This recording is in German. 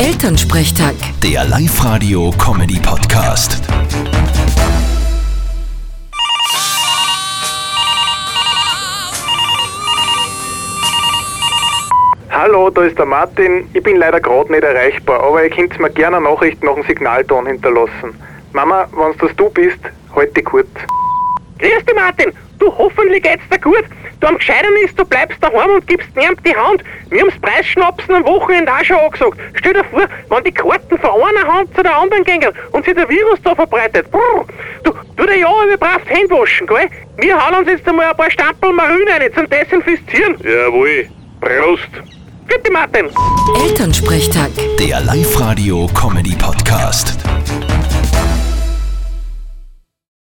Elternsprechtag. Der Live-Radio-Comedy-Podcast. Hallo, da ist der Martin. Ich bin leider gerade nicht erreichbar, aber ihr könnt mir gerne eine Nachricht nach dem Signalton hinterlassen. Mama, wenn das du bist, halt dich kurz. Grüß dich, Martin. Du, hoffentlich geht's dir gut. Du am Gescheitern ist, du bleibst daheim und gibst niemand die Hand. Wir haben's Preisschnapsen am Wochenende auch schon angesagt. Stell dir vor, wenn die Karten von einer Hand zu der anderen gehen und sich der Virus da verbreitet. Brrr. Du, tu dir ja aber brav die Hände waschen, gell? Wir hauen uns jetzt einmal ein paar Stapel Marine rein zum Desinfizieren. Jawohl. Prost. Bitte, Martin. Elternsprechtag. Der Live-Radio-Comedy-Podcast.